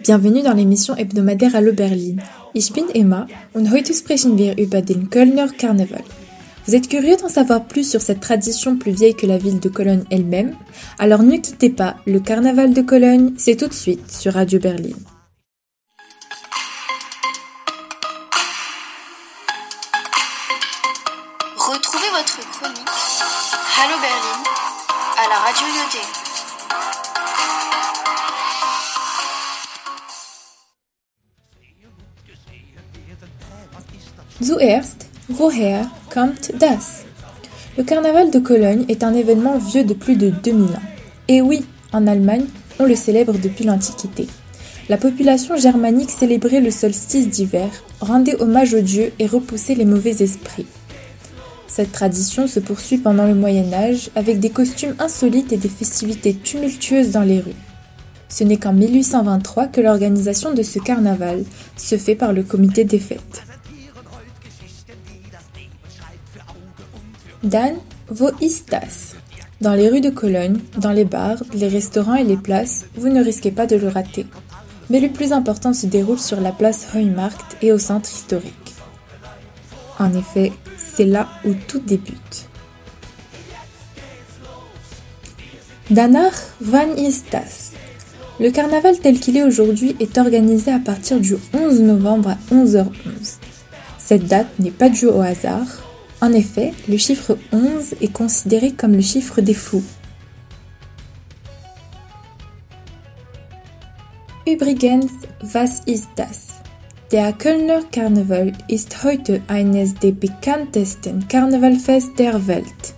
Bienvenue dans l'émission hebdomadaire Allo Berlin. Ich bin Emma und heute sprechen wir über den Kölner Karneval. Vous êtes curieux d'en savoir plus sur cette tradition plus vieille que la ville de Cologne elle-même? Alors ne quittez pas, le carnaval de Cologne, c'est tout de suite sur Radio Berlin. Retrouvez votre chronique Hallo Berlin à la radio. Zuerst, woher kommt das? Le carnaval de Cologne est un événement vieux de plus de 2000 ans. Et oui, en Allemagne, on le célèbre depuis l'Antiquité. La population germanique célébrait le solstice d'hiver, rendait hommage aux dieux et repoussait les mauvais esprits. Cette tradition se poursuit pendant le Moyen Âge avec des costumes insolites et des festivités tumultueuses dans les rues. Ce n'est qu'en 1823 que l'organisation de ce carnaval se fait par le comité des fêtes. Dan, wo ist das Dans les rues de Cologne, dans les bars, les restaurants et les places, vous ne risquez pas de le rater. Mais le plus important se déroule sur la place Heumarkt et au centre historique. En effet, c'est là où tout débute. Danach, wann ist das Le carnaval tel qu'il est aujourd'hui est organisé à partir du 11 novembre à 11h11. Cette date n'est pas due au hasard. En effet, le chiffre 11 est considéré comme le chiffre des fous. Übrigens, was ist das? Der Kölner Karneval ist heute eines der bekanntesten Karnevalfest der Welt.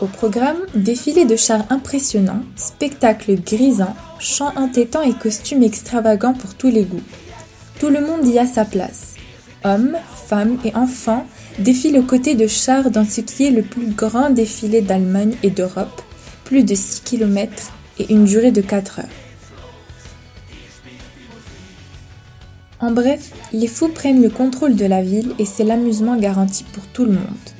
Au programme, défilé de chars impressionnants, spectacles grisants, chants entêtants et costumes extravagants pour tous les goûts. Tout le monde y a sa place. Hommes, femmes et enfants défilent aux côtés de chars dans ce qui est le plus grand défilé d'Allemagne et d'Europe, plus de 6 km et une durée de 4 heures. En bref, les fous prennent le contrôle de la ville et c'est l'amusement garanti pour tout le monde.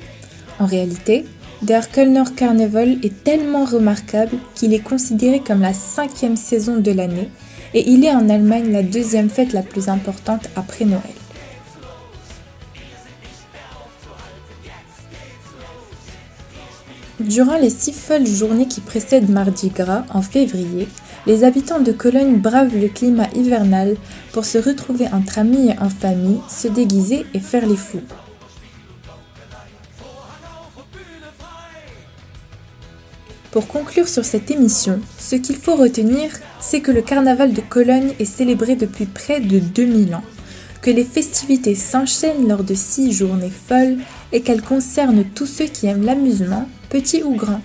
En réalité, Der Kölner Karneval est tellement remarquable qu'il est considéré comme la cinquième saison de l'année et il est en Allemagne la deuxième fête la plus importante après Noël. Durant les six folles journées qui précèdent Mardi Gras en février, les habitants de Cologne bravent le climat hivernal pour se retrouver entre amis et en famille, se déguiser et faire les fous. Pour conclure sur cette émission, ce qu'il faut retenir, c'est que le carnaval de Cologne est célébré depuis près de 2000 ans, que les festivités s'enchaînent lors de six journées folles et qu'elles concernent tous ceux qui aiment l'amusement, petits ou grands.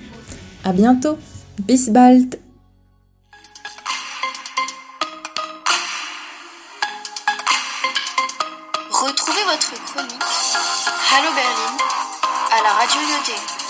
À bientôt, bis bald! Retrouvez votre chronique Hallo Berlin à la radio Yoté.